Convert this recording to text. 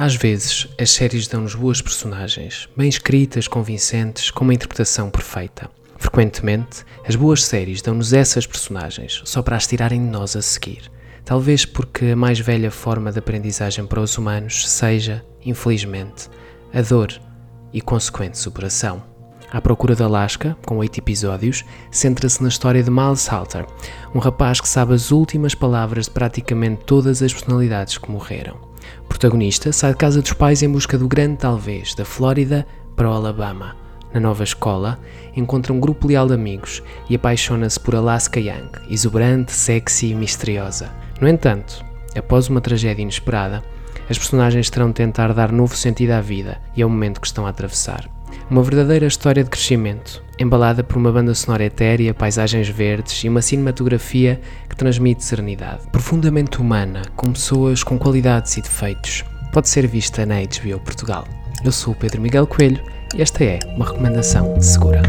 Às vezes, as séries dão-nos boas personagens, bem escritas, convincentes, com uma interpretação perfeita. Frequentemente, as boas séries dão-nos essas personagens, só para as tirarem de nós a seguir. Talvez porque a mais velha forma de aprendizagem para os humanos seja, infelizmente, a dor e consequente superação. À Procura da Alaska, com oito episódios, centra-se na história de Miles Halter, um rapaz que sabe as últimas palavras de praticamente todas as personalidades que morreram. O protagonista sai de casa dos pais em busca do grande talvez, da Flórida para o Alabama. Na nova escola, encontra um grupo leal de amigos e apaixona-se por Alaska Young, exuberante, sexy e misteriosa. No entanto, após uma tragédia inesperada, as personagens terão de tentar dar novo sentido à vida e ao momento que estão a atravessar. Uma verdadeira história de crescimento, embalada por uma banda sonora etérea, paisagens verdes e uma cinematografia que transmite serenidade. Profundamente humana, com pessoas com qualidades e defeitos, pode ser vista na HBO Portugal. Eu sou o Pedro Miguel Coelho e esta é uma recomendação segura.